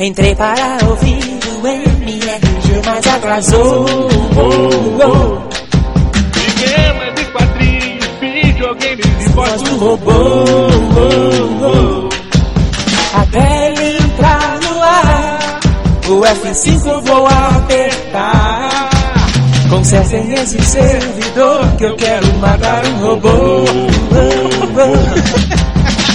Entrei para ouvir o MRG, mas atrasou. Oh, oh. Cinema de quadrinhos, videogames e Voz voz do robô. Oh, oh. Até ele entrar no ar, o F5 eu vou apertar. Consertem esse servidor que eu quero matar um robô. Oh, oh.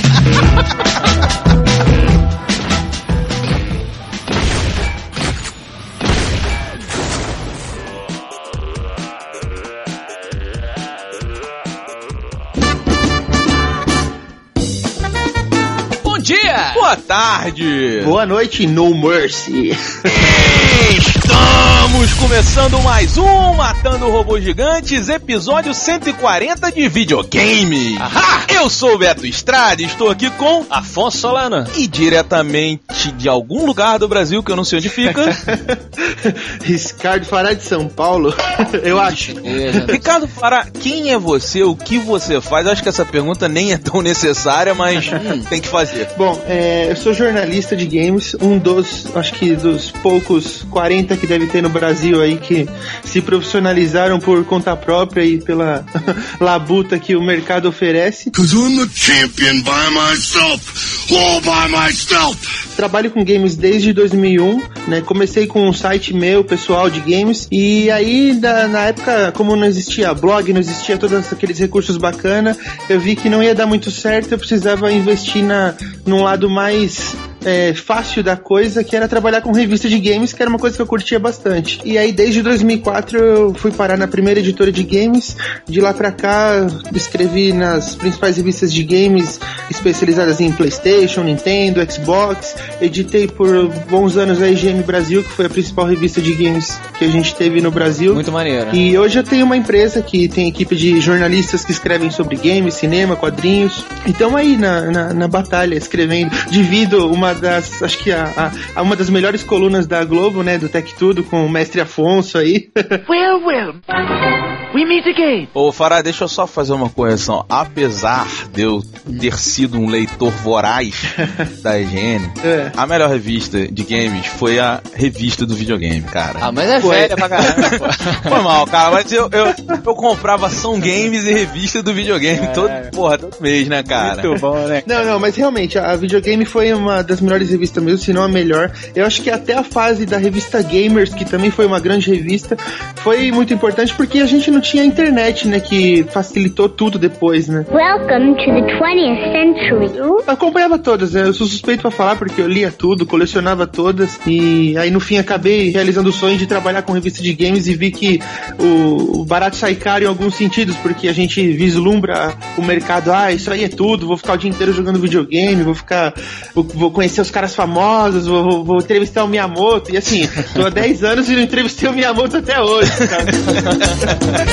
Boa tarde! Boa noite, No Mercy. Estamos começando mais um Matando Robôs Gigantes, episódio 140 de videogame. Ahá! Eu sou o Beto Estrada e estou aqui com Afonso Solano. e diretamente de algum lugar do Brasil que eu não sei onde fica, Ricardo Fará de São Paulo, eu acho. Ricardo Fará, quem é você? O que você faz? Acho que essa pergunta nem é tão necessária, mas tem que fazer. Bom, é, eu sou jornalista de games, um dos, acho que dos poucos 40 que deve ter no Brasil aí que se profissionalizaram por conta própria e pela labuta que o mercado oferece. Cause I'm the champion by myself, all by myself. Trabalho com games desde 2001, né? Comecei com um site meu, pessoal, de games. E aí, da- na época, como não existia blog, não existia todos aqueles recursos bacana, eu vi que não ia dar muito certo, eu precisava investir na, num lado mais é, fácil da coisa, que era trabalhar com revista de games, que era uma coisa que eu curtia bastante. E aí, desde 2004, eu fui parar na primeira editora de games. De lá pra cá, escrevi nas principais revistas de games especializadas em PlayStation, Nintendo, Xbox. Editei por bons anos a IGM Brasil, que foi a principal revista de games que a gente teve no Brasil. Muito maneiro. E hoje eu tenho uma empresa que tem equipe de jornalistas que escrevem sobre games, cinema, quadrinhos. Então aí na, na, na batalha, escrevendo. Divido uma das, acho que a, a- uma das melhores colunas da Globo, né, do Tech Tudo, com o mestre Afonso aí. Well, well, we meet again. Ô Fará, deixa eu só fazer uma correção. Apesar de eu ter sido um leitor voraz da IGN, É. a melhor revista de games foi a revista do videogame, cara. Ah, mas é Foi. velha pra caramba, pô. Foi mal, cara, mas eu, eu, eu comprava São Games e revista do videogame todo, porra, todo mês, né, cara? Muito bom, né? Não, não, mas realmente, a videogame foi uma das melhores revistas mesmo, se não a melhor. Eu acho que até a fase da revista Gamers, que também foi uma grande revista, foi muito importante porque a gente não tinha internet, né, que facilitou tudo depois, né. Welcome to the 20th century. Eu acompanhava todas, né? eu sou suspeito pra falar porque eu lia tudo, colecionava todas e aí no fim acabei realizando o sonho de trabalhar com revista de games e vi que o, o barato sai caro em alguns sentidos, porque a gente vislumbra o mercado, ah, isso aí é tudo, vou ficar o dia inteiro jogando videogame, vou ficar, vou, vou conhecer os caras famosos, vou, vou- vou entrevistar o Miyamoto e assim, tô há 10 anos e não entrevistei o Miyamoto até hoje, cara.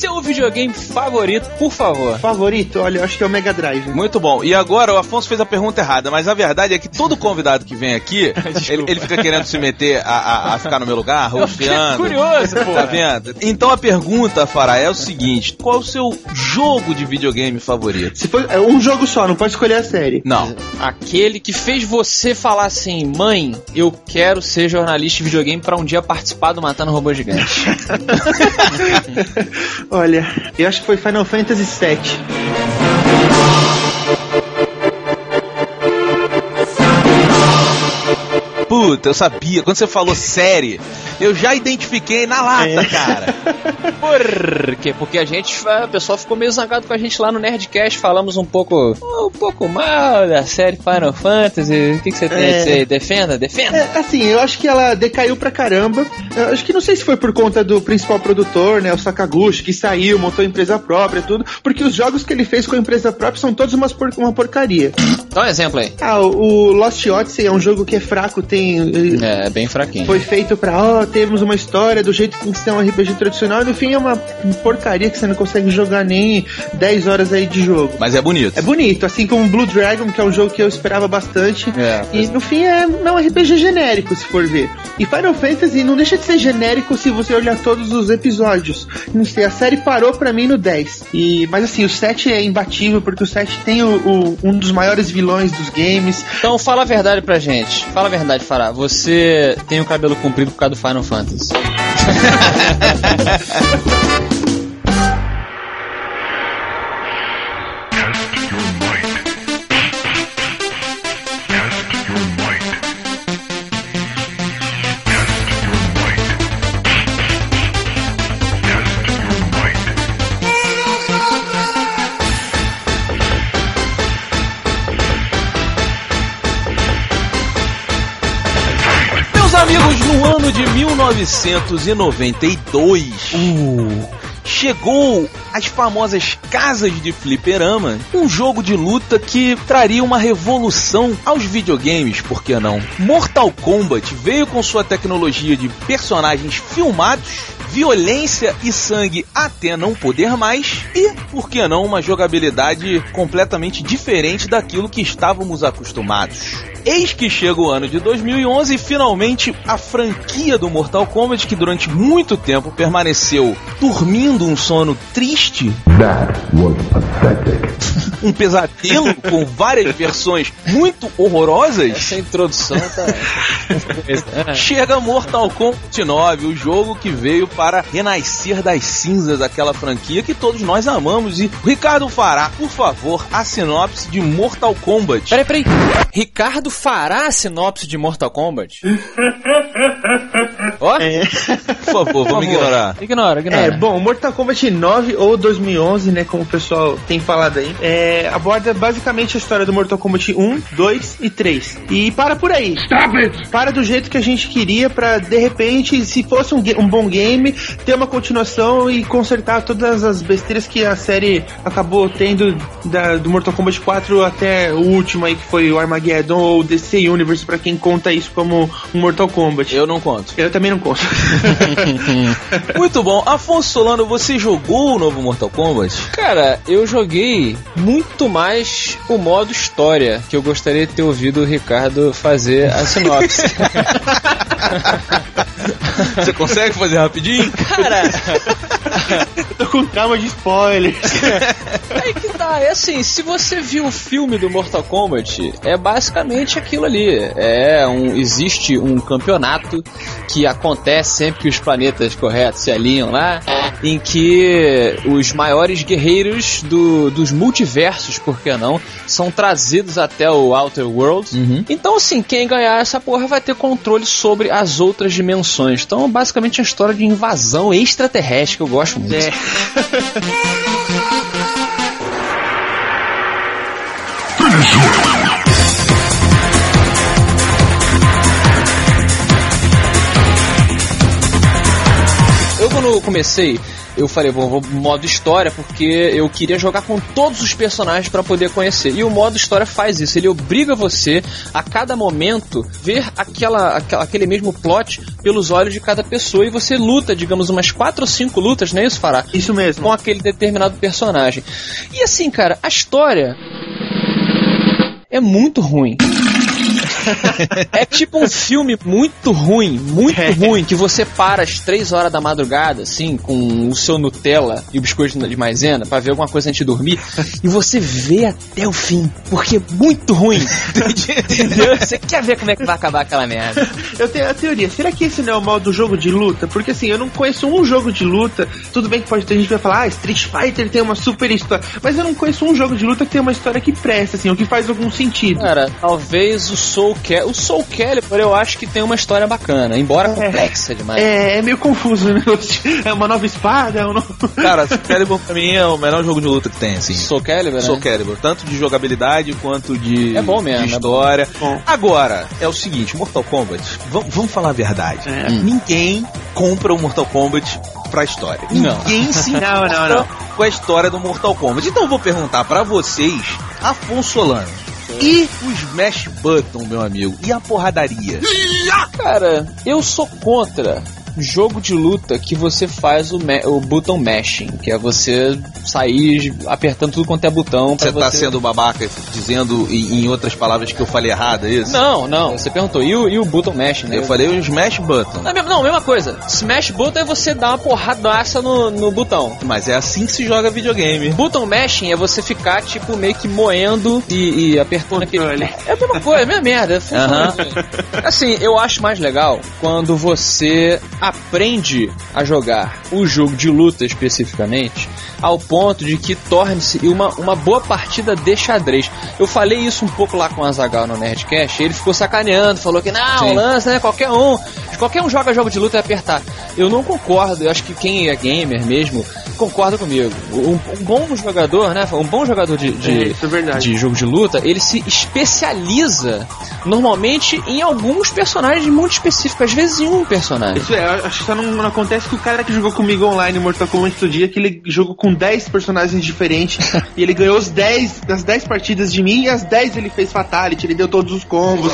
seu videogame favorito, por favor. Favorito, olha, eu acho que é o Mega Drive. Muito bom. E agora o Afonso fez a pergunta errada, mas a verdade é que todo convidado que vem aqui, ele, ele fica querendo se meter a, a- a ficar no meu lugar, rosteando. curioso, pô. Tá vendo? Então a pergunta, Fará, é o seguinte: qual é o seu jogo de videogame favorito? Se for, é um jogo só, não pode escolher a série. Não. Aquele que fez você falar assim, mãe, eu quero ser jornalista de videogame pra um dia participar do Matando Robô Gigante. Olha, eu acho que foi Final Fantasy VII. Puta, eu sabia. Quando você falou série, eu já identifiquei na lata, É. cara. Por quê? Porque a gente, o pessoal ficou meio zangado com a gente lá no Nerdcast, falamos um pouco, um pouco mal da série Final Fantasy. O que, que você tem a É. dizer? Defenda, defenda. É, assim, eu acho que ela decaiu pra caramba. Eu acho que não sei se foi por conta do principal produtor, né, o Sakaguchi, que saiu, montou empresa própria, tudo, porque os jogos que ele fez com a empresa própria são todos umas por- uma porcaria. Dá um exemplo aí. Ah, o Lost Odyssey é um jogo que é fraco, tem. Ele É, bem fraquinho. Foi feito pra, ó, temos uma história do jeito que tem que ser um RPG tradicional, e no fim é uma porcaria que você não consegue jogar nem 10 horas aí de jogo. Mas é bonito. É bonito, assim como Blue Dragon, que é um jogo que eu esperava bastante. É, e no fim é, é um RPG genérico, se for ver. E Final Fantasy não deixa de ser genérico se você olhar todos os episódios. Não sei, a série parou pra mim no 10. E, mas assim, o 7 é imbatível, porque o 7 tem o, o- um dos maiores vilões dos games. Então fala a verdade pra gente. Fala a verdade, Fará. Você tem o cabelo comprido por causa do Final Fantasy. 1992. Uh chegou as famosas casas de fliperama, um jogo de luta que traria uma revolução aos videogames, por que não? Mortal Kombat veio com sua tecnologia de personagens filmados, violência e sangue até não poder mais e, por que não, uma jogabilidade completamente diferente daquilo que estávamos acostumados. Eis que chega o ano de 2011 e finalmente a franquia do Mortal Kombat, que durante muito tempo permaneceu dormindo um sono triste, um pesadelo com várias versões muito horrorosas, Essa introdução tá. chega Mortal Kombat 9, o jogo que veio para renascer das cinzas daquela franquia que todos nós amamos. E o Ricardo fará, por favor, a sinopse de Mortal Kombat. Peraí, peraí. Ricardo fará a sinopse de Mortal Kombat? Ó, É, Por favor, vamos ignorar. Ignora, ignora. é, bom, Mortal Kombat 9 ou 2011, né, como o pessoal tem falado aí, é, aborda basicamente a história do Mortal Kombat 1, 2 e 3. E para por aí. Stop it! Para do jeito que a gente queria pra, de repente, se fosse um, um bom game, ter uma continuação e consertar todas as besteiras que a série acabou tendo da- do Mortal Kombat 4 até o último aí, que foi o Armageddon ou DC Universe, pra quem conta isso como um Mortal Kombat. Eu não conto. Eu também não conto. Muito bom. Afonso Solano, você jogou o novo Mortal Kombat? Cara, eu joguei muito mais o modo história, que eu gostaria de ter ouvido o Ricardo fazer a sinopse. Você consegue fazer rapidinho? Cara, Tô com trauma de spoiler. aí que tá, é assim, se você viu o filme do Mortal Kombat, é basicamente aquilo ali. É um, existe um campeonato que acontece sempre que os planetas corretos se alinham lá, em que os maiores guerreiros do- dos multiversos, por que não, são trazidos até o Outer World. Então, assim, quem ganhar essa porra vai ter controle sobre as outras dimensões. Então, basicamente, é uma história de invasão extraterrestre que eu gosto muito. É. Eu quando comecei, eu falei, vou, vou modo história, porque eu queria jogar com todos os personagens pra poder conhecer. E o modo história faz isso, ele obriga você a cada momento ver aquela, aquela- aquele mesmo plot pelos olhos de cada pessoa e você luta, digamos, umas quatro ou cinco lutas, não é isso, Fará? Isso mesmo. Com aquele determinado personagem. E assim, cara, a história é muito ruim. é tipo um filme muito ruim, muito ruim, que você para às três horas da madrugada, assim, com o seu Nutella e o biscoito de maisena, pra ver alguma coisa antes de dormir, e você vê até o fim, porque é muito ruim. Entendeu? Você quer ver como é que vai acabar aquela merda. Eu tenho a teoria, será que esse não é o modo jogo de luta? Porque assim, eu não conheço um jogo de luta. Tudo bem que pode ter gente que vai falar, ah, Street Fighter tem uma super história. Mas eu não conheço um jogo de luta que tem uma história que presta, assim, ou que faz algum sentido. Cara, talvez o Soul Calibur. O Soul Calibur eu acho que tem uma história bacana, embora complexa demais. É, é meio confuso, né? É uma nova espada, é um novo... Cara, Soul Calibur pra mim é o melhor jogo de luta que tem, assim. Soul Calibur, né? Soul Calibur, tanto de jogabilidade quanto de, É bom mesmo, de é história. bom. Agora, é o seguinte, Mortal Kombat, vam- vamos falar a verdade. É. Ninguém compra o Mortal Kombat pra história. Não. Ninguém se Não, não, importa com a história do Mortal Kombat. Então eu vou perguntar pra vocês, Afonso Solano, E o Smash Button, meu amigo? E a porradaria? Cara, eu sou contra jogo de luta que você faz o, o button mashing, que é você sair apertando tudo quanto é botão. Você tá sendo babaca dizendo em, em outras palavras que eu falei errado, é isso? Não, não. Você perguntou, e o, e o button mashing, né? Eu falei o Smash Button. Não, é não, mesma coisa. Smash button é você dar uma porradaça no, no botão. Mas é assim que se joga videogame. Button mashing é você ficar, tipo, meio que moendo e, e apertando aquele. É a mesma coisa, é a mesma merda. funciona. Assim, eu acho mais legal quando você aprende a jogar o jogo de luta especificamente ao ponto de que torne-se uma, uma boa partida de xadrez. Eu falei isso um pouco lá com o Azagal no Nerdcast, ele ficou sacaneando, falou que não, Sim. lance, né? Qualquer um, qualquer um joga jogo de luta e apertar. Eu não concordo, eu acho que quem é gamer mesmo concorda comigo. Um, um bom jogador, né? Um bom jogador de, de, É, é de jogo de luta, ele se especializa normalmente em alguns personagens muito específicos, às vezes em um personagem. Isso é, acho que só não, não acontece que o cara que jogou comigo online Mortal Kombat outro dia, que ele jogou com 10 personagens diferentes e ele ganhou os 10 das 10 partidas de mim e as 10 ele fez Fatality, ele deu todos os combos.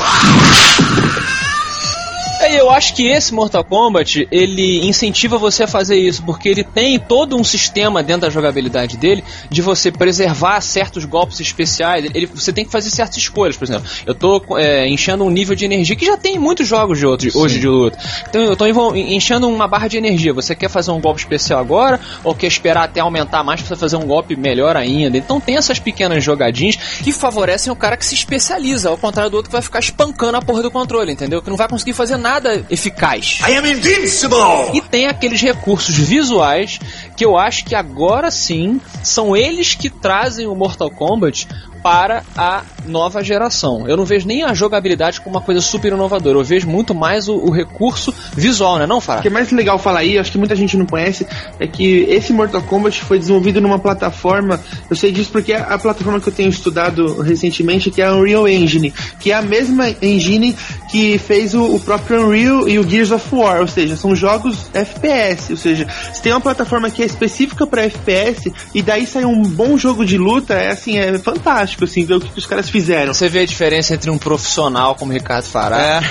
É, eu acho que esse Mortal Kombat, ele incentiva você a fazer isso, porque ele tem todo um sistema dentro da jogabilidade dele de você preservar certos golpes especiais. Ele, você tem que fazer certas escolhas, por exemplo. Eu tô é, enchendo um nível de energia que já tem em muitos jogos de outros, hoje de luta. Então eu tô enchendo uma barra de energia. Você quer fazer um golpe especial agora ou quer esperar até aumentar mais pra você fazer um golpe melhor ainda? Então tem essas pequenas jogadinhas que favorecem o cara que se especializa, ao contrário do outro que vai ficar espancando a porra do controle, entendeu? Que não vai conseguir fazer nada eficaz. I am invincible! E tem aqueles recursos visuais que eu acho que agora sim são eles que trazem o Mortal Kombat para a nova geração. Eu não vejo nem a jogabilidade como uma coisa super inovadora, eu vejo muito mais o, o recurso visual, né, não, O Farah? que é mais legal falar aí, acho que muita gente não conhece, é que esse Mortal Kombat foi desenvolvido numa plataforma, eu sei disso porque é a plataforma que eu tenho estudado recentemente, que é a Unreal Engine, que é a mesma engine que fez o, o próprio Unreal e o Gears of War, ou seja, são jogos FPS, ou seja, se tem uma plataforma que é específica para FPS e daí sai um bom jogo de luta, é assim, é fantástico assim ver o que, que os caras fizeram. Você vê a diferença entre um profissional como Ricardo Fará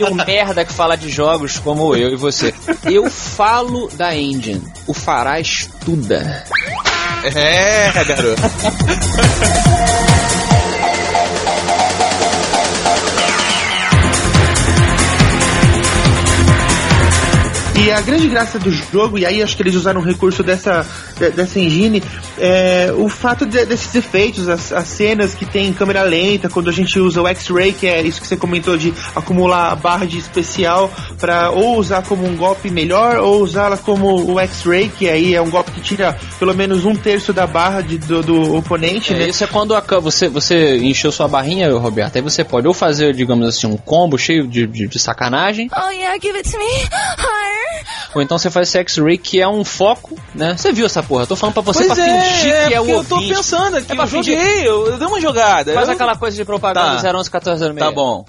e um merda que fala de jogos como eu e você. Eu falo da engine, o Fará estuda. É, garoto. E a grande graça do jogo, e aí acho que eles usaram um recurso dessa, de- dessa engine, é o fato de- desses efeitos, as, as cenas que tem câmera lenta, quando a gente usa o X-Ray, que é isso que você comentou de acumular a barra de especial para ou usar como um golpe melhor, ou usá-la como o X-Ray, que aí é um golpe que tira pelo menos um terço da barra de- do, do oponente, É, né? isso é quando a você, você encheu sua barrinha, Roberto. Aí você pode ou fazer, digamos assim, um combo cheio de, de, de sacanagem, Oh yeah, give it to me. Higher. ou então você faz esse X-Ray que é um foco, né? Você viu essa porra? Eu tô falando pra você Pois pra é, fingir é, que é o porque eu tô ouvinte. pensando aqui, É pra eu fingir. joguei, eu, eu dei uma jogada. Faz eu- aquela coisa de propaganda Tá. 011 1406. Tá bom.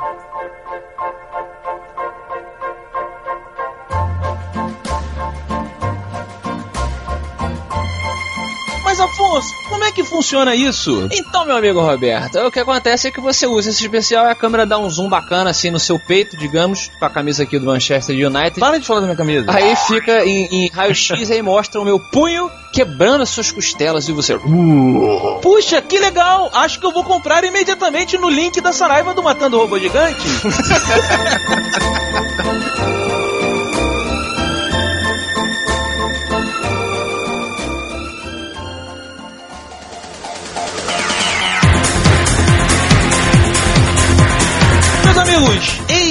Mas Afonso, como é que funciona isso? Então, meu amigo Roberto, o que acontece é que você usa esse especial e a câmera dá um zoom bacana assim no seu peito, digamos, com a camisa aqui do Manchester United. Para de falar da minha camisa. Aí fica em, em raio-x e aí mostra o meu punho quebrando as suas costelas e você. Puxa, que legal! Acho que eu vou comprar imediatamente no link da Saraiva do Matando Robô Gigante.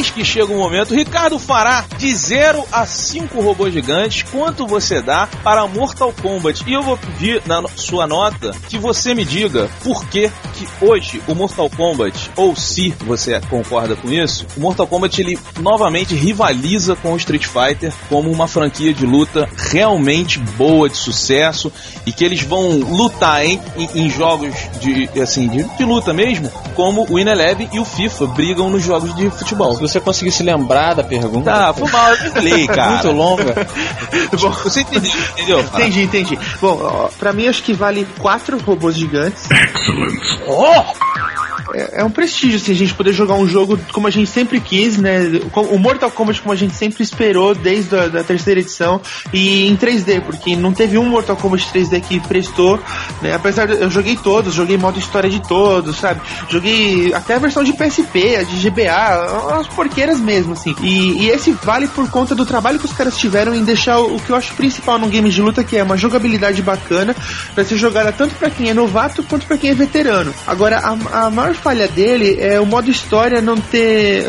eis que chega o momento. Ricardo fará de 0 a 5 robôs gigantes quanto você dá para Mortal Kombat. E eu vou pedir na sua nota que você me diga por que que hoje o Mortal Kombat, ou se você concorda com isso, o Mortal Kombat ele novamente rivaliza com o Street Fighter como uma franquia de luta realmente boa, de sucesso, e que eles vão lutar em, em, em jogos de, assim, de, de luta mesmo, como o Ineleven e o FIFA brigam nos jogos de futebol. Se você conseguir se lembrar da pergunta. Tá, foi mal, eu falei, cara. Muito longa. Bom, Você entendeu, entendeu? Entendi, entendi. Bom, ó, pra mim acho que vale quatro robôs gigantes. 哦。É, é um prestígio assim, a gente poder jogar um jogo como a gente sempre quis, né? O Mortal Kombat como a gente sempre esperou desde a da terceira edição e em 3D, porque não teve um Mortal Kombat 3D que prestou, né? Apesar de eu joguei todos, joguei modo história de todos, sabe? Joguei até a versão de PSP, a de GBA, umas porqueiras mesmo, assim. E, e esse vale por conta do trabalho que os caras tiveram em deixar o, o que eu acho principal num game de luta, que é uma jogabilidade bacana para ser jogada tanto para quem é novato quanto para quem é veterano. Agora, a, a maior falha dele é o modo história não ter.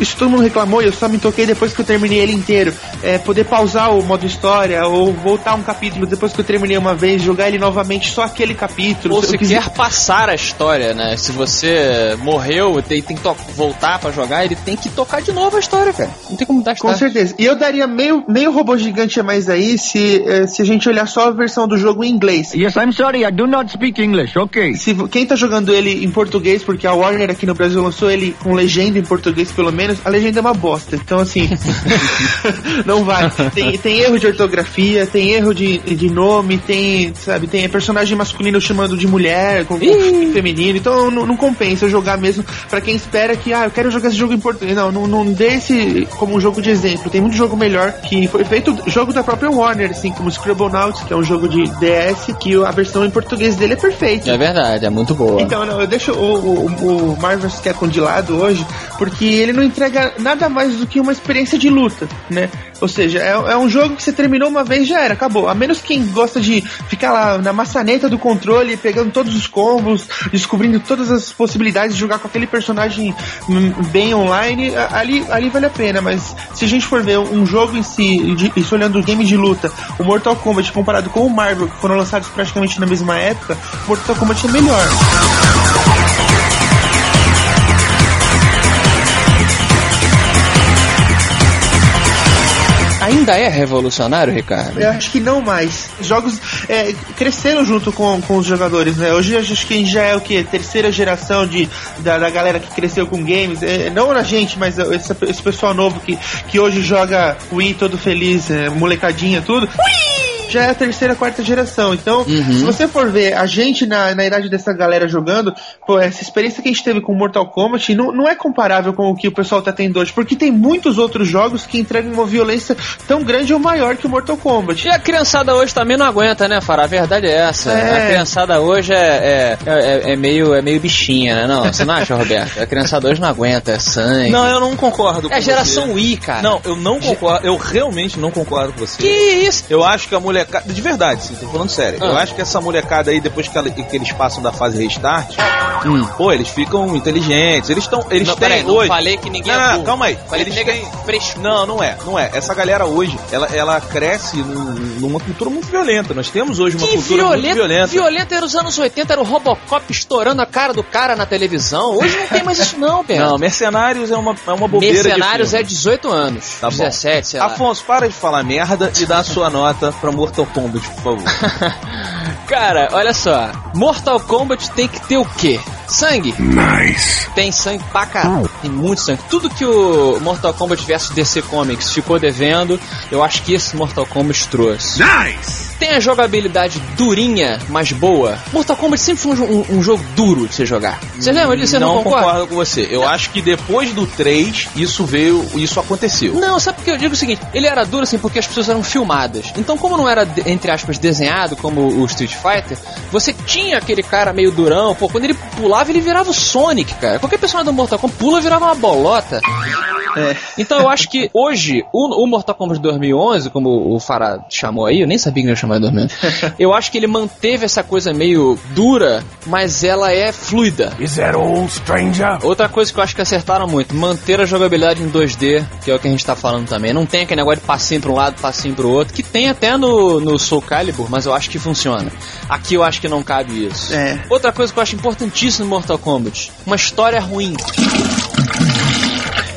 Isso todo mundo reclamou e eu só me toquei depois que eu terminei ele inteiro. É poder pausar o modo história ou voltar um capítulo depois que eu terminei uma vez, jogar ele novamente só aquele capítulo. Ou se quis... quer passar a história, né? Se você morreu e tem, tem que voltar para jogar, ele tem que tocar de novo a história, cara. Não tem como dar Com certeza. E eu daria meio, meio robô gigante a mais aí se, eh, se a gente olhar só a versão do jogo em inglês. Yes, I'm sorry, I do not speak English, ok. Se, quem tá jogando ele em português, porque a Warner aqui no Brasil lançou ele com legenda em português pelo menos, a legenda é uma bosta. Então assim, não vai. Tem, tem erro de ortografia, tem erro de, de nome, tem, sabe, tem personagem masculino chamando de mulher, com, com feminino, então não, não, compensa jogar mesmo para quem espera que, ah, eu quero jogar esse jogo em português. Não, não, não dê esse como um jogo de exemplo. Tem muito jogo melhor que foi feito jogo da própria Warner, assim, como Scribblenauts, que é um jogo de DS, que a versão em português dele é perfeita. É verdade, é muito boa. Então, não, eu deixo o, o, o Marvel Capcom de lado hoje, porque ele não entrega nada mais do que uma experiência de luta, né? Ou seja, é, é, um jogo que você terminou uma vez já era, acabou. A menos quem gosta de ficar lá na maçaneta do controle, pegando todos os combos, descobrindo todas as possibilidades de jogar com aquele personagem hum, bem online, ali, ali vale a pena. Mas se a gente for ver um jogo em si, de, isso olhando o game de luta, o Mortal Kombat comparado com o Marvel, que foram lançados praticamente na mesma época, o Mortal Kombat é melhor. Ainda é revolucionário, Ricardo? Eu acho que não mais. Jogos é, cresceram junto com, com os jogadores, né? Hoje acho que já é o que? Terceira geração de, da, da galera que cresceu com games. É, não a gente, mas esse, esse pessoal novo que, que hoje joga Wii todo feliz, é, molecadinha, tudo. Wii! Já é a terceira, quarta geração. Então, uhum. se você for ver a gente na, na idade dessa galera jogando, pô, essa experiência que a gente teve com Mortal Kombat não, não é comparável com o que o pessoal tá tendo hoje, porque tem muitos outros jogos que entregam uma violência tão grande ou maior que o Mortal Kombat. E a criançada hoje também não aguenta, né, Fará? A verdade é essa. É. A criançada hoje é, é, é, é, meio, é meio bichinha, né? Não, você não acha, Roberto? A criançada hoje não aguenta, é sangue. Não, eu não concordo É a geração você. Wii, cara. Não, eu não concordo. Eu realmente não concordo com você. Que isso? Eu acho que a mulher molecada. De verdade, sim, tô falando sério. Ah. Eu acho que essa molecada aí, depois que, ela, que eles passam da fase restart, hum. pô, eles ficam inteligentes. Eles estão. Eles não, têm peraí, hoje. Não falei que ninguém não, é não, calma aí. Falei eles que têm... fresco. Não, não é, não é. Essa galera hoje, ela, ela cresce numa cultura muito violenta. Nós temos hoje uma que cultura violenta, muito violenta. Violenta era os anos 80, era o Robocop estourando a cara do cara na televisão. Hoje não tem mais isso não, Pedro. Não, Mercenários é uma, é uma bobeira Mercenários é 18 anos. Tá 17, sei lá. Afonso, para de falar merda e dá a sua nota pra Mortal Kombat, por favor. Cara, olha só. Mortal Kombat tem que ter o quê? Sangue. Nice. Tem sangue pra caralho. Tem muito sangue. Tudo que o Mortal Kombat vs DC Comics ficou devendo, eu acho que esse Mortal Kombat trouxe. Nice. Tem a jogabilidade durinha, mas boa. Mortal Kombat sempre foi um, um jogo duro de você jogar. Você lembra disso? Você não, não concorda? concordo com você. Eu não. acho que depois do 3, isso veio, isso aconteceu. Não, sabe porque eu digo o seguinte? Ele era duro assim porque as pessoas eram filmadas. Então, como não era, entre aspas, desenhado como o Street Fighter, você tinha aquele cara meio durão. Pô, quando ele pulava, ele virava o Sonic, cara. Qualquer personagem do Mortal Kombat pula, virava uma bolota. É. Então eu acho que hoje, o, o, Mortal Kombat 2011, como o Farah chamou aí, eu nem sabia que ia chamar de 2011, eu acho que ele manteve essa coisa meio dura, mas ela é fluida. Is that old stranger? Outra coisa que eu acho que acertaram muito, manter a jogabilidade em 2D, que é o que a gente tá falando também. Não tem aquele negócio de passinho pra um lado, passinho pro outro, que tem até no, no Soul Calibur, mas eu acho que funciona. Aqui eu acho que não cabe isso. É. Outra coisa que eu acho importantíssima no Mortal Kombat, uma história ruim.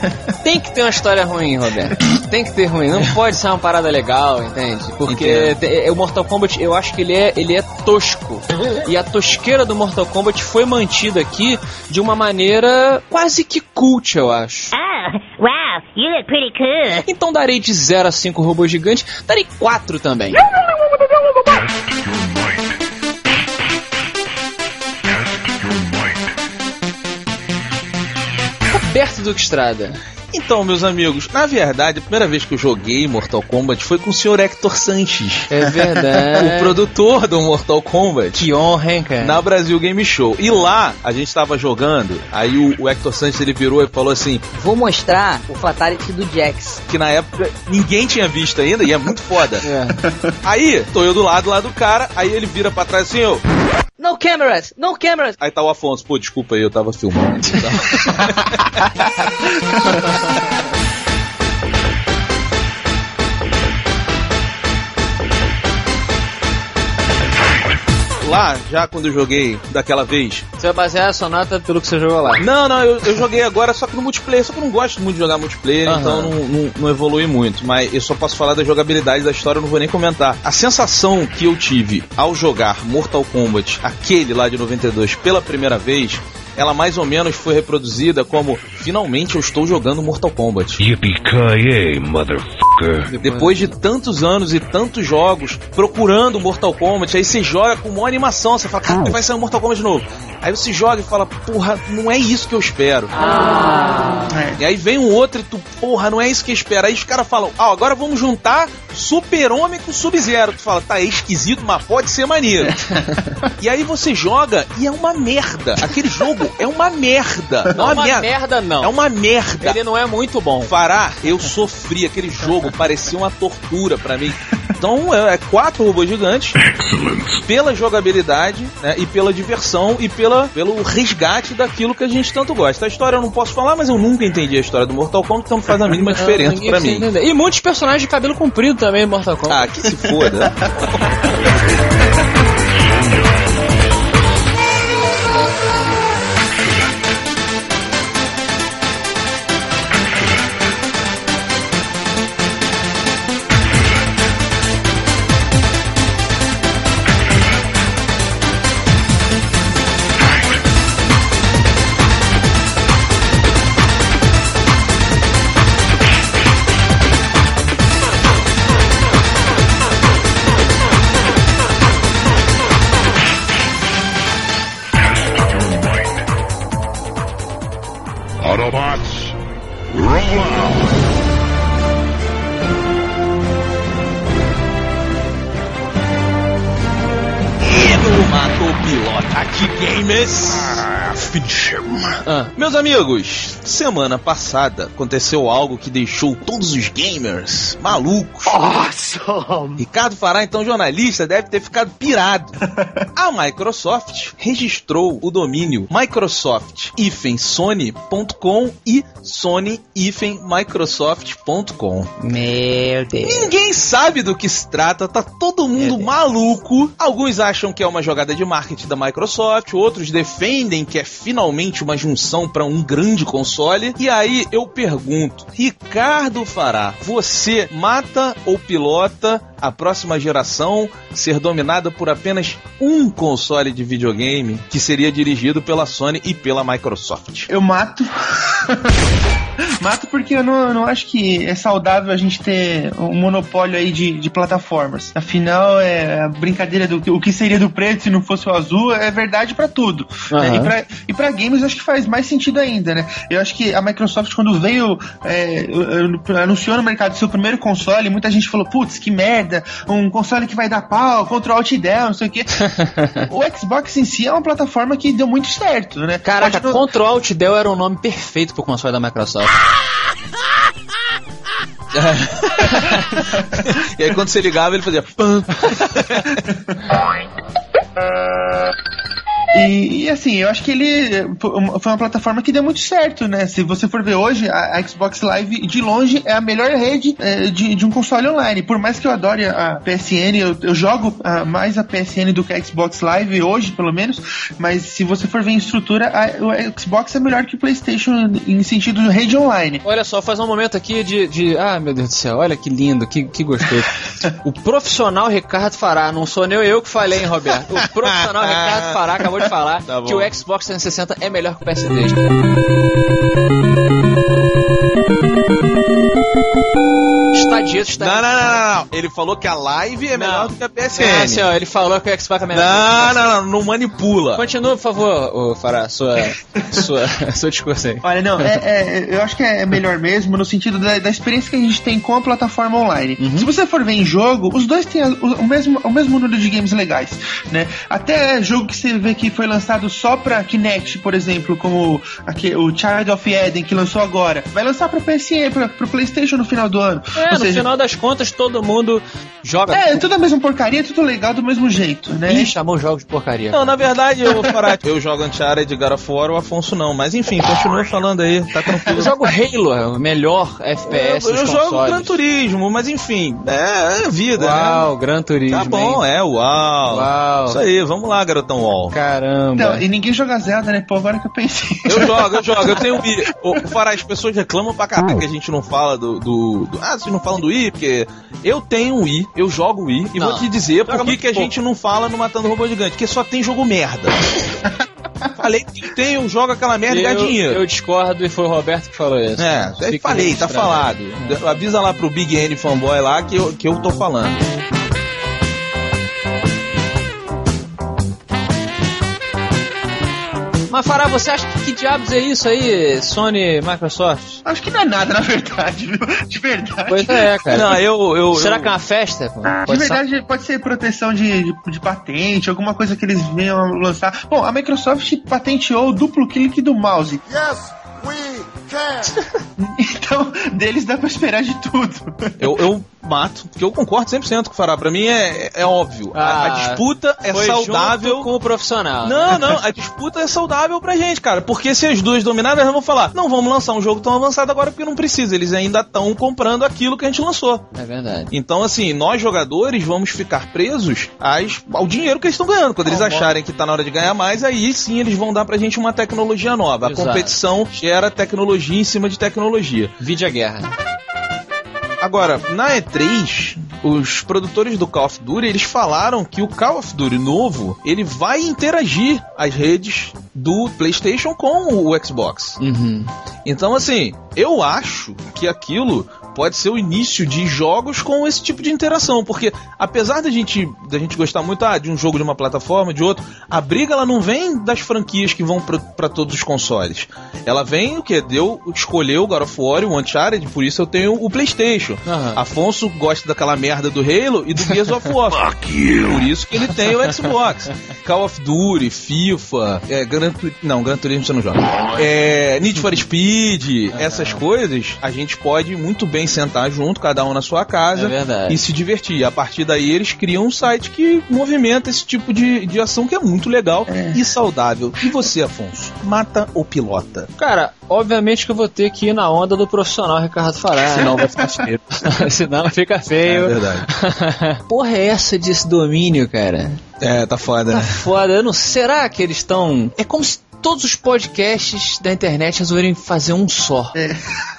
Tem que ter uma história ruim, Roberto. Tem que ter ruim. Não pode ser uma parada legal, entende? Porque te, o Mortal Kombat, eu acho que ele é, ele é tosco. E a tosqueira do Mortal Kombat foi mantida aqui de uma maneira quase que cult, eu acho. Oh, wow, you look pretty cool. Então darei de 0 a 5 robôs gigantes, darei 4 também. Roberto Duque Estrada. Então, meus amigos, na verdade, a primeira vez que eu joguei Mortal Kombat foi com o Sr. Hector Sanches. É verdade. o produtor do Mortal Kombat. Que honra, hein, cara? Na Brasil Game Show. E lá, a gente tava jogando, aí o, o Hector Sanches ele virou e falou assim: Vou mostrar o Fatality do Jax. Que na época ninguém tinha visto ainda e é muito foda. É. Aí, tô eu do lado lá do cara, aí ele vira pra trás assim, eu. No cameras! No cameras! Aí tá o Afonso, pô, desculpa aí, eu tava filmando. lá, já quando eu joguei daquela vez. Você vai basear a sua nota pelo que você jogou lá? Não, não, eu, eu joguei agora só que no multiplayer, só que eu não gosto muito de jogar multiplayer, Aham. então não, não, não evolui muito. Mas eu só posso falar da jogabilidade da história, eu não vou nem comentar. A sensação que eu tive ao jogar Mortal Kombat, aquele lá de 92, pela primeira vez. Ela mais ou menos foi reproduzida como finalmente eu estou jogando Mortal Kombat. Yippee-ki-yay, motherfucker. Depois de tantos anos e tantos jogos procurando Mortal Kombat, aí você joga com uma animação, você fala, cara, vai sair um Mortal Kombat de novo. Aí você joga e fala, porra, não é isso que eu espero. E aí vem um outro e tu, porra, não é isso que eu espero. Aí os caras falam, ah, agora vamos juntar Super-Homem com Sub-Zero. Tu fala, tá, é esquisito, mas pode ser maneiro. e aí você joga e é uma merda. Aquele jogo é uma merda. Não é uma merda. merda, não. É uma merda. Ele não é muito bom. Fará, eu sofri aquele jogo, parecia uma tortura pra mim. Então é, é quatro robôs gigantes pela jogabilidade né, e pela diversão e pela, pelo resgate daquilo que a gente tanto gosta. A história eu não posso falar, mas eu nunca entendi a história do Mortal Kombat, então não faz a mínima diferença precisa mim. entender. E muitos personagens de cabelo comprido também em Mortal Kombat. Ah, que se foda. depuis Ah, meus amigos, semana passada aconteceu algo que deixou todos os gamers malucos. Awesome! Ricardo Fará, então jornalista, deve ter ficado pirado. A Microsoft registrou o domínio microsoft-sony.com e sony-microsoft.com. Meu Deus. Ninguém sabe do que se trata, tá todo mundo maluco. Alguns acham que é uma jogada de marketing da Microsoft, outros defendem que é finalmente uma junção para um grande console. E aí eu pergunto, Ricardo Fará, você mata ou pilota a próxima geração ser dominada por apenas um console de videogame que seria dirigido pela Sony e pela Microsoft? Eu mato. mato porque eu não, eu não acho que é saudável a gente ter um monopólio aí de, de plataformas. Afinal, é a brincadeira do que- o que seria do preto se não fosse o azul é verdade pra tudo. né? Aham. E, pra, e pra games eu acho que faz mais sentido ainda, né? Eu acho que a Microsoft, quando veio, é, anunciou no mercado seu primeiro console, muita gente falou, putz, que merda, um console que vai dar pau, Ctrl Alt Del, não sei o quê. o Xbox em si é uma plataforma que deu muito certo, né? Caraca, Pode Alt Del era o nome perfeito pro console da Microsoft. E aí quando você ligava ele fazia pam. E, e, assim, eu acho que ele foi uma plataforma que deu muito certo, né? Se você for ver hoje, a, a Xbox Live de longe é a melhor rede é, de, de um console online. Por mais que eu adore a PSN, eu, eu jogo ah, mais a PSN do que a Xbox Live hoje, pelo menos. Mas se você for ver em estrutura, a, o Xbox é melhor que o PlayStation em sentido de rede online. Olha só, faz um momento aqui de, de. Ah, meu Deus do céu, olha que lindo, que, que gostoso. o profissional Ricardo Fará, não sou nem eu que falei, hein, Roberto? O profissional Ricardo Fará acabou de falar tá que o Xbox 360 é melhor que o PS3 estadista. Tá? estadista. Não, não, não, não, Ele falou que a live é não. melhor do que a PSN. É, assim, ó, ele falou que o Xbox é melhor. Não, não, não, não, não manipula. Continua, por favor, ô, Fará, sua, sua, discurso aí. Olha, não, é, é, eu acho que é melhor mesmo no sentido da, da, experiência que a gente tem com a plataforma online. Uhum. Se você for ver em jogo, os dois têm o, o, mesmo, o mesmo número de games legais, né? Até jogo que você vê que foi lançado só pra Kinect, por exemplo, como aqui, o Child of Eden, que lançou agora, vai lançar pro PSN, pra, pro PlayStation no final do ano. É, Ou final das contas, todo mundo joga. é, tudo a mesma porcaria, tudo legal do mesmo jeito, né? Ih, chamou jogos de porcaria. Não, na verdade, eu, Fará, eu jogo Uncharted de God of War, o Afonso não. Mas enfim, continua falando aí, tá tranquilo. Eu jogo Halo, é o melhor FPS eu, eu jogo consoles. Gran Turismo, mas enfim, é, é vida, Uau, né? Gran Turismo. Tá bom, hein? é, uau. Uau. Isso aí, vamos lá, garotão UOL. Caramba. Então, e ninguém joga Zelda, né? Pô, agora que eu pensei. Eu jogo, eu jogo, eu tenho Wii. Ô, Fará, as pessoas reclamam pra caralho que a gente não fala do, do, do- Ah, vocês não falam do Wii, porque eu tenho um Wii, eu jogo Wii, e Não. vou te dizer por que, a gente não fala no Matando Robô Gigante, porque só tem jogo merda. Falei que tem, eu jogo aquela merda e ganha dinheiro. eu discordo e foi o Roberto que falou isso. É, falei, tá falado. Avisa lá pro Big N fanboy lá que eu, que eu tô falando. Mas Fará, você acha que, que diabos é isso aí, Sony, Microsoft? Acho que não é nada, na verdade, viu? De verdade. Pois é, cara. Não, eu. eu Será eu- que é uma festa? pô? De Pode ser- verdade, pode ser proteção de, de, de patente, alguma coisa que eles venham lançar. Bom, a Microsoft patenteou o duplo clique do mouse. Yes, we can. Então, deles dá pra esperar de tudo. Eu, eu mato, porque eu concordo 100% com o Fará. Pra mim é, é óbvio. A- a, Ah, disputa é Foi saudável. junto com o profissional. Não, não, a disputa é saudável pra gente, cara. Porque se as duas dominarem, elas vão falar: não vamos lançar um jogo tão avançado agora porque não precisa. Eles ainda estão comprando aquilo que a gente lançou. É verdade. Então, assim, nós jogadores vamos ficar presos às, ao dinheiro que eles estão ganhando. Quando eles bom. acharem que tá na hora de ganhar mais, aí sim eles vão dar pra gente uma tecnologia nova. A Exato. competição gera tecnologia em cima de tecnologia. Vide a guerra. Agora, na E3, os produtores do Call of Duty, eles falaram que o Call of Duty novo, ele vai interagir as redes do PlayStation com o Xbox. Uhum. Então, assim, eu acho que aquilo pode ser o início de jogos com esse tipo de interação, porque apesar da gente, da gente gostar muito ah, de um jogo de uma plataforma, de outro, a briga ela não vem das franquias que vão para todos os consoles. Ela vem o que deu escolher o God of War e o Uncharted, por isso eu tenho o PlayStation. Aham. Afonso gosta daquela merda do Halo e do Gears of War. Por isso que ele tem o Xbox. Call of Duty, FIFA, é, Gran, não, Gran Turismo você não joga. É, Need for Speed, essas coisas, a gente pode muito bem sentar junto, cada um na sua casa, É e se divertir. A partir daí eles criam um site que movimenta esse tipo de, de ação que é muito legal e saudável. E você, Afonso? Mata ou pilota? Cara, obviamente que eu vou ter que ir na onda do profissional Ricardo Fará. Senão vai ficar feio. Senão fica feio. É verdade. Porra é essa desse domínio, cara? É, tá foda, Tá né? foda. Eu não... Será que eles estão... É como se todos os podcasts da internet resolverem fazer um só.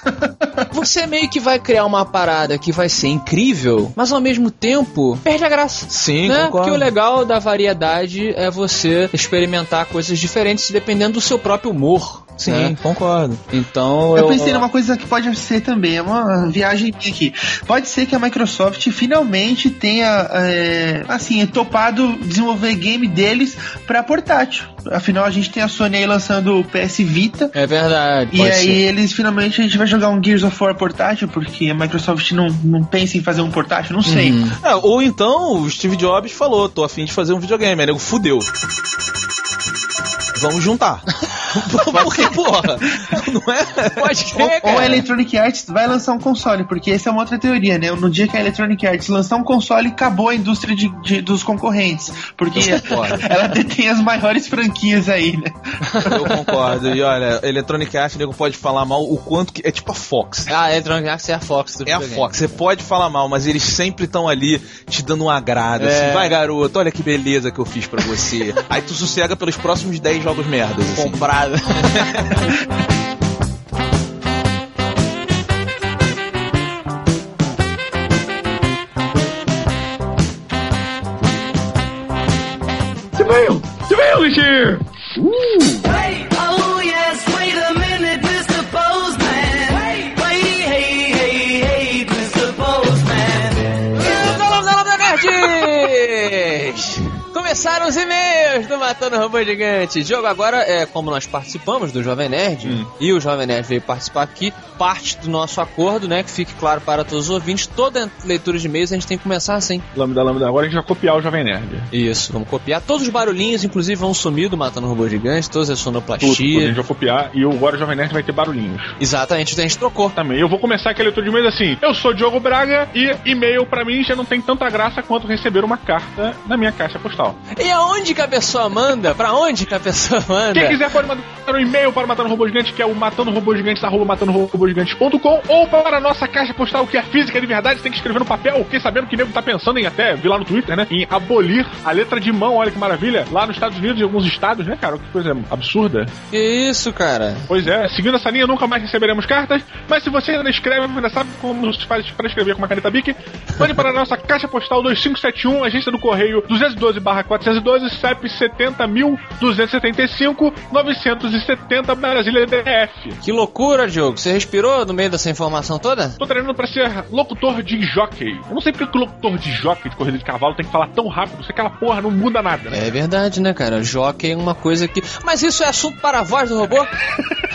Você meio que vai criar uma parada que vai ser incrível, mas ao mesmo tempo perde a graça. Sim, né? concordo. Porque o legal da variedade é você experimentar coisas diferentes dependendo do seu próprio humor. Sim, né? concordo. Então Eu pensei numa coisa que pode ser também, é uma viagem minha aqui. Pode ser que a Microsoft finalmente tenha, é, assim, topado desenvolver game deles pra portátil. Afinal, a gente tem a Sony aí lançando o PS Vita. É verdade. E aí ser. eles finalmente a gente vai jogar um Gears of War portátil, porque a Microsoft não, não pensa em fazer um portátil, não sei. Uhum. É, ou então o Steve Jobs falou, tô afim de fazer um videogame, aí nego fudeu. Vamos juntar. Porque, porra, não é? Pode Ou, crer, ou a cara. Electronic Arts vai lançar um console, porque essa é uma outra teoria, né? No dia que a Electronic Arts lançar um console, acabou a indústria de, de- dos concorrentes. Porque concordo. ela detém as maiores franquias aí, né? Eu concordo. E olha, Electronic Arts, nego pode falar mal o quanto que. É tipo a Fox. Ah, a Electronic Arts é a Fox do É a. Fox, você pode falar mal, mas eles sempre estão ali te dando um agrado. É. Assim, vai garoto, olha que beleza que eu fiz pra você. Aí tu sossega pelos próximos 10 jogos merdas. Assim errado. Civil! Civil is here! Ooh. Oh yes, wait a minute, Mr. E! Começaram os e-mails! Do Matando Robô Gigante. Diogo, agora, é, como nós participamos do Jovem Nerd, Hum. e o Jovem Nerd veio participar aqui, parte do nosso acordo, né, que fique claro para todos os ouvintes, toda leitura de e-mails a gente tem que começar assim. Lambda, lambda. Agora a gente vai copiar o Jovem Nerd. Isso, vamos copiar. Todos os barulhinhos, inclusive, vão sumir do Matando Robô Gigante, todas as Tudo, tudo. A gente vai copiar e agora o Jovem Nerd vai ter barulhinhos. Exatamente, a gente trocou. Também. Eu vou começar aquele leitura de e-mails assim. Eu sou Diogo Braga e e-mail pra mim já não tem tanta graça quanto receber uma carta na minha caixa postal. E aonde que a pessoa manda? Pra onde que a pessoa manda? Quem quiser pode mandar um e-mail para o Matando Robô Gigante, que é o matandorobogigantes, arroba matandorobogigantes.com, ou para a nossa caixa postal, que é física de verdade, você tem que escrever no papel. Fiquei sabendo que nego tá pensando em até, vi lá no Twitter, né, em abolir a letra de mão, olha que maravilha, lá nos Estados Unidos e alguns estados, né, cara? Que coisa absurda. Que isso, cara? Pois é, seguindo essa linha, nunca mais receberemos cartas, mas se você ainda escreve, ainda sabe como se faz para escrever com uma caneta Bic, mande para a nossa caixa postal 2571, agência do correio 212-412, CEP 70.275, 970 Brasília DF. Que loucura, Diogo. Você respirou no meio dessa informação toda? Tô treinando pra ser locutor de jockey. Eu não sei porque que o locutor de jockey de corrida de cavalo tem que falar tão rápido, se aquela porra não muda nada, né? É verdade, né, cara? Jockey é uma coisa que. Mas isso é assunto para a voz do robô?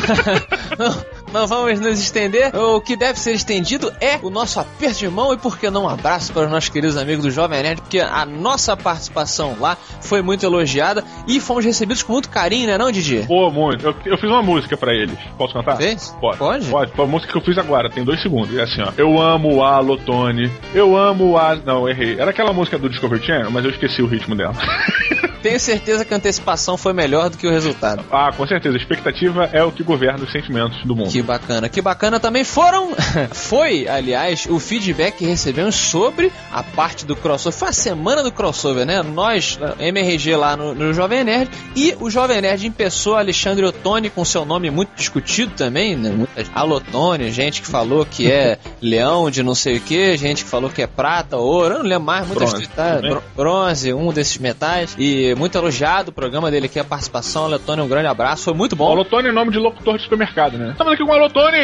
não, vamos nos estender. O que deve ser estendido é o nosso aperto de mão e, por que não, um abraço para os nossos queridos amigos do Jovem Nerd, porque a nossa participação lá foi muito elogiada e fomos recebidos com muito carinho, né, não, Didi? Pô, muito. Eu, eu fiz uma música pra eles. Posso cantar? Fez? Pode. Pode? Pode. Foi a música que eu fiz agora, tem dois segundos. É assim, ó. Eu amo a Lotone. Eu amo a. Não, errei. Era aquela música do Discovery Channel, mas eu esqueci o ritmo dela. Tenho certeza que a antecipação foi melhor do que o resultado. ah, com certeza. A expectativa é o que governa os sentimentos do mundo. Que bacana, que bacana também foram. Foi, aliás, o feedback que recebemos sobre a parte do crossover. Foi a semana do crossover, né? Nós, MRG lá no, no Jovem Nerd, e o Jovem Nerd em pessoa, Alexandre Ottoni, com seu nome muito discutido também, né? Muita Alotone, gente que falou que é leão de não sei o que, gente que falou que é prata, ouro, eu não lembro mais, muitas Bronze tá, bronze, um desses metais. E muito elogiado o programa dele aqui, a participação. Alotone, um grande abraço, foi muito bom. Alotone é nome de locutor de supermercado, né? Estamos aqui com o Alotone!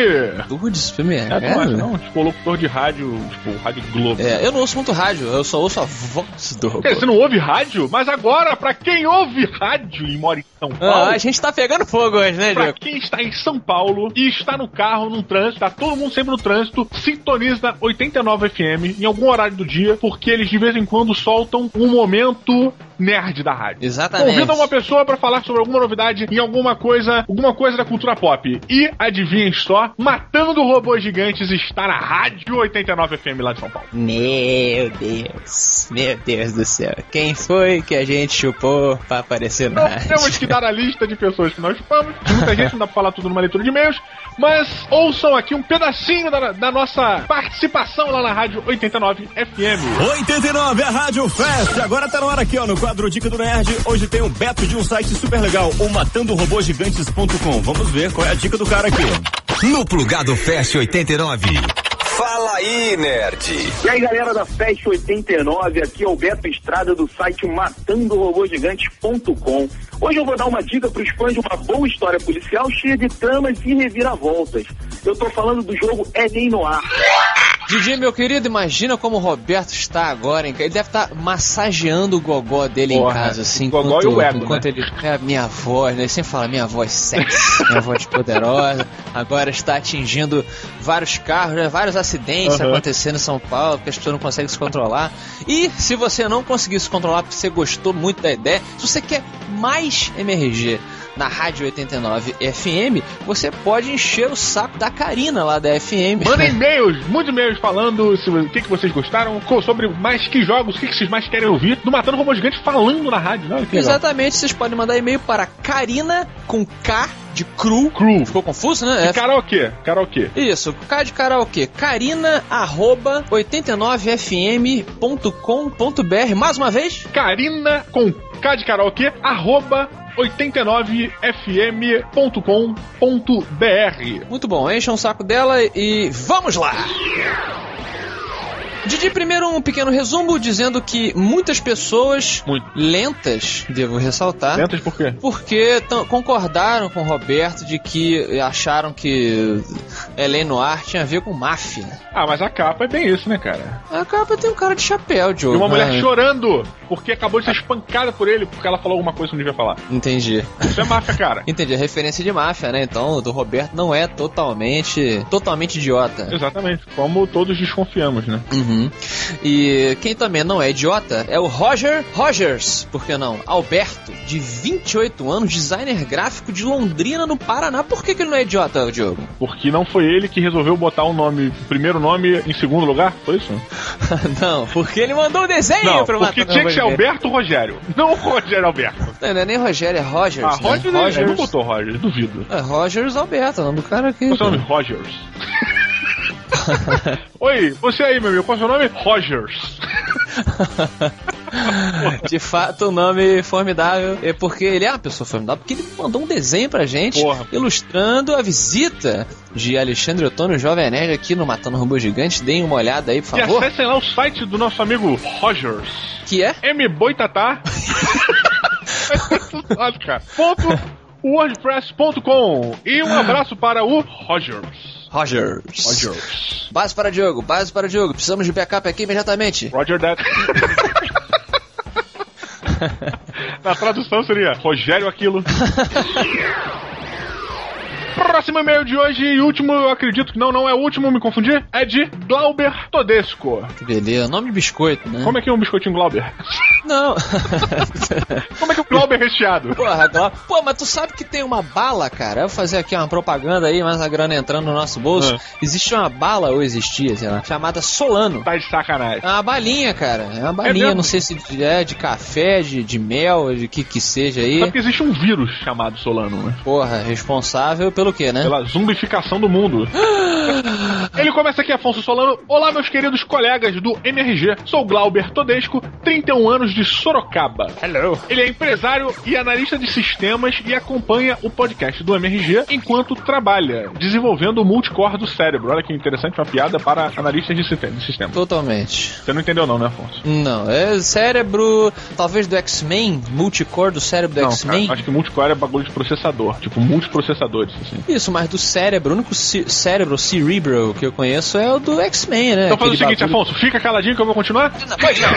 Locutor de É, supermercado. tu acha, não? Tipo, locutor de rádio, tipo, Rádio Globo. É, eu não ouço muito rádio, eu só ouço a voz do robô. Você não ouve rádio? Mas agora, pra quem ouve rádio e mora em São Paulo, Ah, a gente tá pegando fogo hoje, né, Pra Diego? quem está em São Paulo e está no carro, no trânsito, tá todo mundo sempre no trânsito, sintoniza 89 FM em algum horário do dia, porque eles de vez em quando soltam um momento nerd da rádio. Exatamente. Convida uma pessoa pra falar sobre alguma novidade em alguma coisa, alguma coisa da cultura pop. E adivinhem só, Matando Robôs Gigantes está na Rádio 89 FM lá de São Paulo. Meu Deus, meu Deus do céu. Quem foi que a gente chupou pra aparecer no Não rádio? temos que dar a lista de pessoas que nós chupamos. Muita gente não dá pra falar tudo numa leitura de e-mails. Mas ouçam aqui um pedacinho da, da nossa participação lá na Rádio 89 FM. 89, a Rádio Fest. Agora tá na hora aqui, ó, no quadro Dica do Nerd. Hoje tem um Beto de um site super legal, o matandorobogigantes.com. Vamos ver qual é a dica do cara aqui. No Plugado Fest 89. Fala aí, nerd. E aí, galera da Fest 89, aqui é o Beto Estrada do site matandorobogigantes.com. Hoje eu vou dar uma dica para os fãs de uma boa história policial cheia de tramas e reviravoltas. Eu tô falando do jogo Enem Noir. Didi, meu querido, imagina como o Roberto está agora, hein? Ele deve estar massageando o gogó dele Porra, em casa, assim, o gogó enquanto, e o ego, enquanto né? ele. É a minha voz, né? Ele sempre fala minha voz sexy, minha voz poderosa. Agora está atingindo vários carros, né? vários acidentes Aham. acontecendo em São Paulo, porque as pessoas não conseguem se controlar. E se você não conseguir se controlar porque você gostou muito da ideia, se você quer mais MRG na Rádio 89 FM, você pode encher o saco da Karina lá da FM. Manda e-mails, muitos e-mails falando se- o que, que vocês gostaram, sobre mais que jogos, o que, que vocês mais querem ouvir, do Matando Robô Gigante falando na rádio. né? Exatamente, vocês podem mandar e-mail para Karina com K de cru. Cru. Ficou confuso, né? E É, karaokê, karaokê. Isso, K de karaokê. Karina arroba 89fm.com.br. Mais uma vez? Karina com K de karaokê, arroba 89fm.com.br. Muito bom, encha um saco dela e vamos lá! Didi, primeiro um pequeno resumo dizendo que muitas pessoas lentas, devo ressaltar, Lentas por quê? porque concordaram com o Roberto de que acharam que Elen Noir tinha a ver com máfia. Ah, mas a capa é bem isso, né, cara? A capa tem um cara de chapéu, E Diogo. uma mulher né? chorando porque acabou de ser espancada por ele porque ela falou alguma coisa que não devia falar. Entendi. Isso é máfia, cara. Entendi, a referência de máfia, né? Então, o do Roberto não é totalmente, totalmente idiota. Exatamente, como todos desconfiamos, né? Uhum. E quem também não é idiota é o Roger Rogers, por que não? Alberto, de 28 anos, designer gráfico de Londrina, no Paraná. Por que, que ele não é idiota, Diogo? Porque não foi ele que resolveu botar o nome, o primeiro nome em segundo lugar? Foi isso? não, porque ele mandou o desenho Não, pro porque tinha que ser. Alberto Rogério, não Rogério Alberto. Não, não é nem Rogério, é Rogers. Ah, né? Roger, ele não botou Roger, duvido. É Rogers Alberto, o nome do cara aqui. Qual é o nome? Rogers. Oi, você aí, meu amigo, qual é o seu nome? Rogers. De fato, o nome formidável é porque ele é uma pessoa formidável, porque ele mandou um desenho pra gente, Porra. ilustrando a visita de Alexandre Ottoni, o Jovem Nerd, aqui no Matando Robô Gigante. Deem uma olhada aí, por E favor. acessem lá o site do nosso amigo Rogers. Que é? Mboitatá. Ponto wordpress.com e um abraço para o Rogers. Rogers. Rogers. Base para Diogo, base para Diogo. Precisamos de backup aqui imediatamente. Roger that. Na tradução seria Rogério aquilo. Próximo e-mail de hoje e último, eu acredito que não, não é o último, me confundi, é de Glauber Todesco. Que beleza, nome de biscoito, né? Como é que é um biscoitinho Glauber? Não. Como é que é o Glauber recheado? Porra, Glau- Pô, mas tu sabe que tem uma bala, cara? Eu vou fazer aqui uma propaganda aí, mas a grana entrando no nosso bolso. Ah. Existe uma bala, ou existia, sei lá, chamada Solano. Tá de sacanagem. É uma balinha, cara. É uma balinha, mesmo? não sei se é de café, de, de mel, de que que seja aí. Sabe que existe um vírus chamado Solano, né? Porra, responsável pelo quê, né? Pela zumbificação do mundo. Ele começa aqui, Afonso Solano. Olá, meus queridos colegas do MRG. Sou Glauber Todesco, 31 anos de Sorocaba. Hello. Ele é empresário e analista de sistemas e acompanha o podcast do MRG enquanto trabalha, desenvolvendo o multicore do cérebro. Olha que interessante, uma piada para analistas de sistema- de sistemas. Totalmente. Você não entendeu não, né, Afonso? Não, é cérebro, talvez do X-Men, multicore do cérebro do X-Men. acho que multicore é bagulho de processador, tipo multiprocessadores, assim. Isso, mas do cérebro, o único cérebro cerebral que eu conheço é o do X-Men, né? Então faz o seguinte, bagulho- Afonso, fica caladinho que eu vou continuar. Pode não.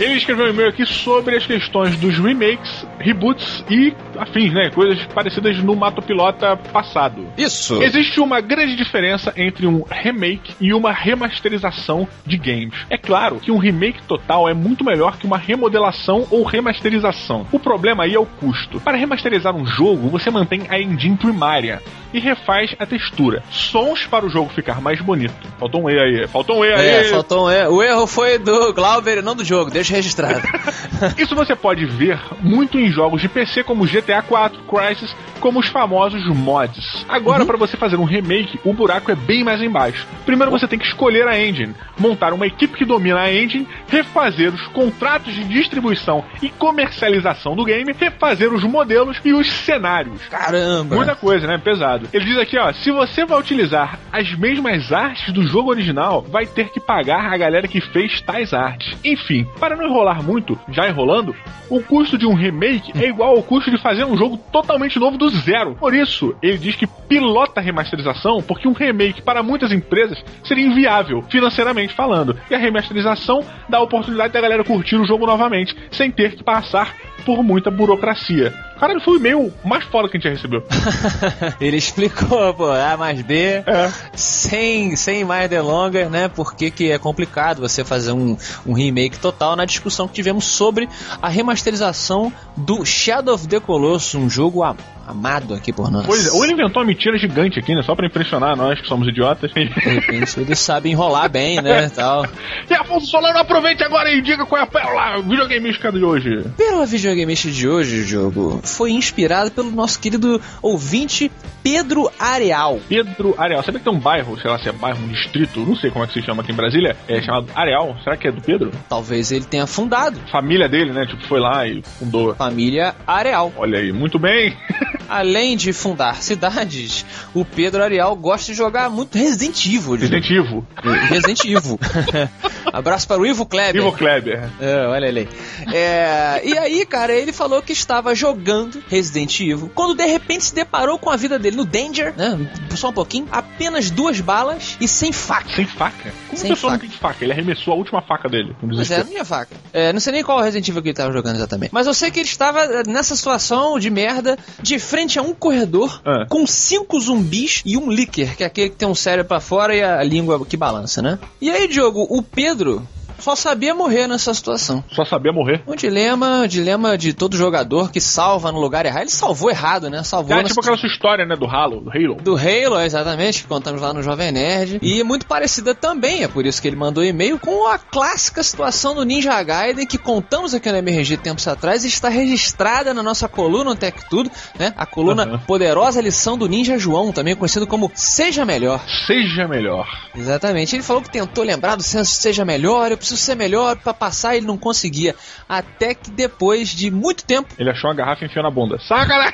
Ele escreveu um e-mail aqui sobre as questões dos remakes, reboots e afins, né? Coisas parecidas no Mato Pilota passado. Isso. Existe uma grande diferença entre um remake e uma remasterização de games. É claro que um remake total é muito melhor que uma remodelação ou remasterização. O problema aí é o custo. Para remasterizar um jogo, você mantém a engine primária e refaz a textura. Sons para o jogo ficar mais bonito. Faltou um E aí. Faltou um E aí. É, faltou um erro. O erro foi do Glauber e não do jogo, deixa registrado. Isso você pode ver muito em jogos de PC como GTA 4, Crysis, como os famosos mods. Agora, para você fazer um remake, o buraco é bem mais embaixo. Primeiro você tem que escolher a engine, montar uma equipe que domina a engine, refazer os contratos de distribuição e comercialização do game, refazer os modelos e os cenários. Caramba! Muita coisa, né? Pesado. Ele diz aqui, ó, se você vai utilizar as mesmas artes do jogo original, vai ter que pagar a galera que fez tais artes. Enfim, para não enrolar muito, já enrolando, o custo de um remake é igual ao custo de fazer um jogo totalmente novo do zero. Por isso, ele diz que pilota a remasterização porque um remake para muitas empresas seria inviável, financeiramente falando. E a remasterização dá a oportunidade da galera curtir o jogo novamente, sem ter que passar por muita burocracia. Caralho, foi o e-mail mais foda que a gente já recebeu. Ele explicou, pô, A mais B, É. sem, sem mais delongas, né? Porque que é complicado você fazer um, um remake total na discussão que tivemos sobre a remasterização do Shadow of the Colossus, um jogo a- amado aqui por nós. Pois é, ou ele inventou uma mentira gigante aqui, né? Só pra impressionar nós que somos idiotas. Repente ele sabe enrolar bem, né? Tal. E Afonso Solano, aproveite agora e diga qual é a pérola videogameística de hoje. Pela videogameista de hoje, o jogo foi inspirado pelo nosso querido ouvinte Pedro Areal. Pedro Areal. Sabe que tem um bairro, sei lá se é bairro, um distrito, não sei como é que se chama aqui em Brasília, é chamado Areal. Será que é do Pedro? Talvez ele tenha fundado. Família dele, né? Tipo, foi lá e fundou. Família Areal. Olha aí, muito bem. Além de fundar cidades, o Pedro Arial gosta de jogar muito Resident Evil. Resident Evil. Resident Evil. Abraço para o Ivo Kleber. Ivo Kleber. É, olha ele aí. É, e aí, cara, ele falou que estava jogando Resident Evil, quando de repente se deparou com a vida dele no Danger, né? Só um pouquinho, apenas duas balas e sem faca. Sem faca? Como Sem pessoa não faca. tem faca? Ele arremessou a última faca dele. Pois é, a minha faca. É, não sei nem qual Resident Evil que ele estava jogando exatamente. Mas eu sei que ele estava eh, nessa situação de merda, de frente a um corredor, Ah. com cinco zumbis e um líquier, que é aquele que tem um cérebro pra fora e a língua que balança, né? E aí, Diogo, o Pedro só sabia morrer nessa situação. Só sabia morrer. O dilema, o dilema de todo jogador que salva no lugar errado. Ele salvou errado, né? Salvou É tipo aquela sua história, né, do Halo, do Halo. do Halo, exatamente, que contamos lá no Jovem Nerd. E muito parecida também, é por isso que ele mandou e-mail, com a clássica situação do Ninja Gaiden, que contamos aqui no MRG tempos atrás, e está registrada na nossa coluna no Tech Tudo, né? A coluna Uhum. Poderosa Lição do Ninja João, também conhecido como Seja Melhor. Seja melhor. Exatamente. Ele falou que tentou lembrar do senso Seja Melhor, eu preciso ser melhor pra passar, ele não conseguia. Até que depois de muito tempo, Ele achou uma garrafa e enfiou na bunda. Sacanagem!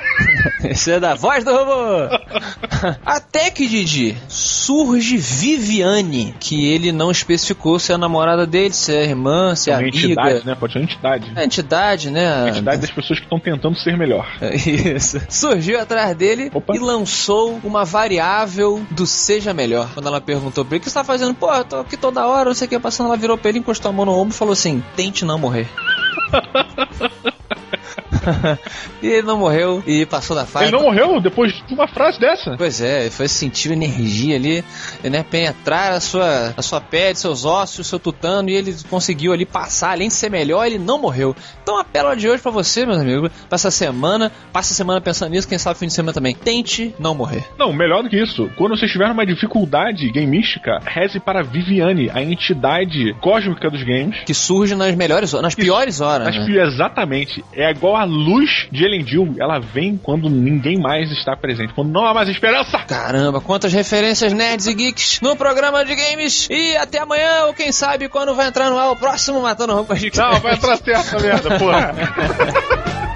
Esse é da voz do robô. Até que, Didi, surge Viviane, que ele não especificou se é a namorada dele, se é a irmã, se é a amiga. entidade, né? Pode ser uma entidade. É a entidade, né? A entidade das pessoas que estão tentando ser melhor. Isso. Surgiu atrás dele e lançou uma variável do Seja Melhor. Quando ela perguntou pra ele, o que você tá fazendo? Pô, eu tô aqui toda hora, não sei o que, passando. Ela virou pra ele, encostou a mão no ombro e falou assim, tente não morrer. e ele não morreu e passou da fase. Ele não morreu depois de uma frase dessa? Pois é, ele foi sentir energia ali, né, penetrar a sua, a sua pele, seus ossos, seu tutano, e ele conseguiu ali passar, além de ser melhor, ele não morreu. Então a pérola de hoje pra você, meus amigos, pra essa semana, passa a semana pensando nisso, quem sabe fim de semana também. Tente não morrer. Não, melhor do que isso. Quando você estiver numa dificuldade gameística, reze para Viviane, a entidade cósmica dos games. Que surge nas melhores horas, nas piores horas. Nas né? pi- Exatamente. É igual a luz de Elendil. Ela vem quando ninguém mais está presente. Quando não há mais esperança. Caramba, quantas referências nerds e geeks no programa de games. E até amanhã, ou quem sabe quando vai entrar no ar o próximo Matando Roupas de Não, vai entrar certo merda, porra.